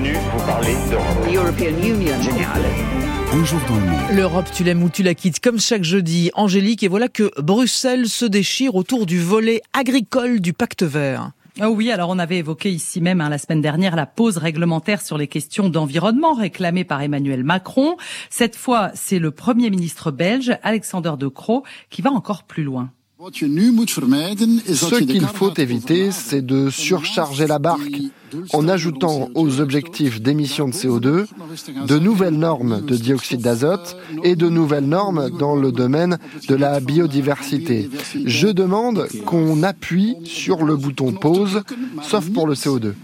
venu vous parler d'Europe. Un jour dans le monde. L'Europe, tu l'aimes ou tu la quittes, comme chaque jeudi, Angélique, et voilà que Bruxelles se déchire autour du volet agricole du pacte vert. Oh oui, alors on avait évoqué ici même hein, la semaine dernière la pause réglementaire sur les questions d'environnement réclamée par Emmanuel Macron. Cette fois, c'est le Premier ministre belge, Alexander De Croo, qui va encore plus loin. Ce qu'il faut éviter, c'est de surcharger la barque en ajoutant aux objectifs d'émissions de CO2 de nouvelles normes de dioxyde d'azote et de nouvelles normes dans le domaine de la biodiversité. Je demande qu'on appuie sur le bouton pause, sauf pour le CO2.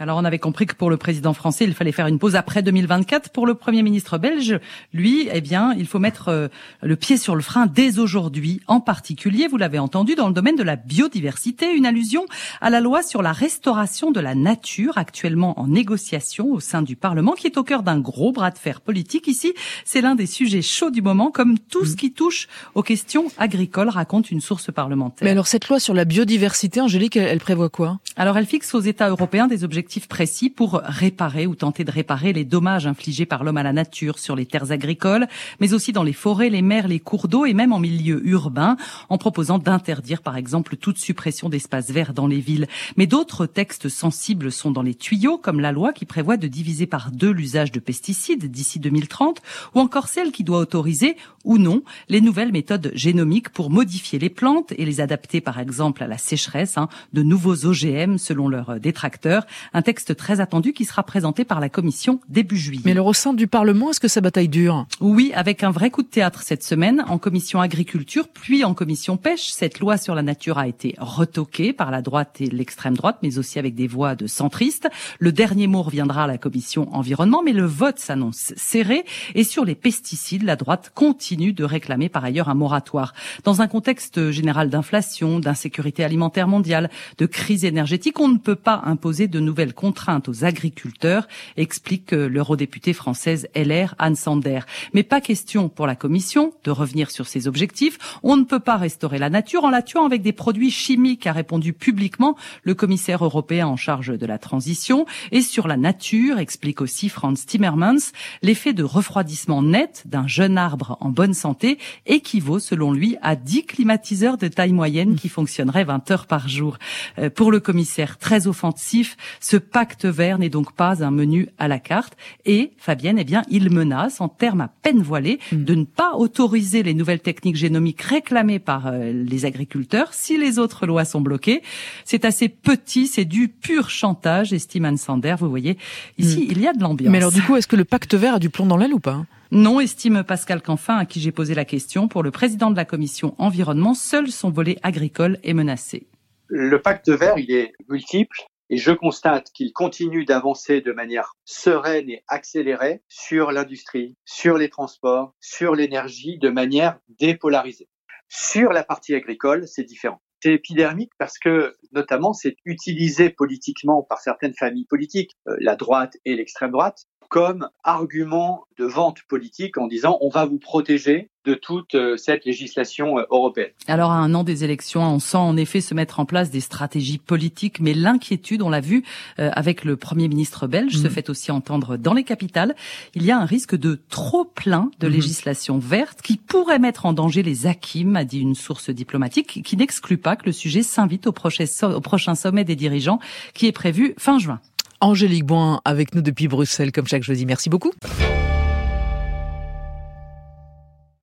Alors on avait compris que pour le président français, il fallait faire une pause après 2024. Pour le Premier ministre belge, lui, eh bien, il faut mettre euh, le pied sur le frein dès aujourd'hui. En particulier, vous l'avez entendu, dans le domaine de la biodiversité, une allusion à la loi sur la restauration de la nature, actuellement en négociation au sein du Parlement, qui est au cœur d'un gros bras de fer politique. Ici, c'est l'un des sujets chauds du moment, comme tout ce qui touche aux questions agricoles, raconte une source parlementaire. Mais alors cette loi sur la biodiversité, Angélique, elle, elle prévoit quoi? Alors elle fixe aux États européens des objectifs précis pour réparer ou tenter de réparer les dommages infligés par l'homme à la nature sur les terres agricoles, mais aussi dans les forêts, les mers, les cours d'eau et même en milieu urbain, en proposant d'interdire par exemple toute suppression d'espaces verts dans les villes. Mais d'autres textes sensibles sont dans les tuyaux, comme la loi qui prévoit de diviser par deux l'usage de pesticides d'ici 2030, ou encore celle qui doit autoriser ou non les nouvelles méthodes génomiques pour modifier les plantes et les adapter par exemple à la sécheresse, hein, de nouveaux OGM selon leurs détracteurs. Un texte très attendu qui sera présenté par la Commission début juillet. Mais au sein du Parlement, est-ce que sa bataille dure? Oui, avec un vrai coup de théâtre cette semaine en Commission agriculture, puis en Commission pêche. Cette loi sur la nature a été retoquée par la droite et l'extrême droite, mais aussi avec des voix de centristes. Le dernier mot reviendra à la Commission environnement, mais le vote s'annonce serré. Et sur les pesticides, la droite continue de réclamer par ailleurs un moratoire. Dans un contexte général d'inflation, d'insécurité alimentaire mondiale, de crise énergétique, on ne peut pas imposer de nouvelles contraintes aux agriculteurs, explique euh, l'eurodéputée française LR Anne Sander. Mais pas question pour la Commission de revenir sur ses objectifs. On ne peut pas restaurer la nature en la tuant avec des produits chimiques, a répondu publiquement le commissaire européen en charge de la transition. Et sur la nature, explique aussi Franz Timmermans, l'effet de refroidissement net d'un jeune arbre en bonne santé équivaut, selon lui, à 10 climatiseurs de taille moyenne qui fonctionneraient 20 heures par jour. Euh, pour le commissaire très offensif, pacte vert n'est donc pas un menu à la carte et Fabienne, eh bien, il menace en termes à peine voilés mm. de ne pas autoriser les nouvelles techniques génomiques réclamées par euh, les agriculteurs si les autres lois sont bloquées. C'est assez petit, c'est du pur chantage, estime Anne Sander. Vous voyez, ici, mm. il y a de l'ambiance. Mais alors du coup, est-ce que le pacte vert a du plomb dans l'aile ou pas? Non, estime Pascal Canfin, à qui j'ai posé la question. Pour le président de la commission environnement, seul son volet agricole est menacé. Le pacte vert, il est multiple. Et je constate qu'il continue d'avancer de manière sereine et accélérée sur l'industrie, sur les transports, sur l'énergie, de manière dépolarisée. Sur la partie agricole, c'est différent. C'est épidermique parce que, notamment, c'est utilisé politiquement par certaines familles politiques, euh, la droite et l'extrême droite, comme argument de vente politique en disant on va vous protéger de toute euh, cette législation euh, européenne. Alors à un an des élections, on sent en effet se mettre en place des stratégies politiques, mais l'inquiétude, on l'a vu euh, avec le Premier ministre belge, se mm. fait aussi entendre dans les capitales. Il y a un risque de trop plein de mm-hmm. législation verte qui pourrait mettre en danger les acquis, a dit une source diplomatique, qui n'exclut pas que le sujet s'invite au prochain sommet des dirigeants qui est prévu fin juin. Angélique Boin avec nous depuis Bruxelles, comme chaque jeudi. Merci beaucoup.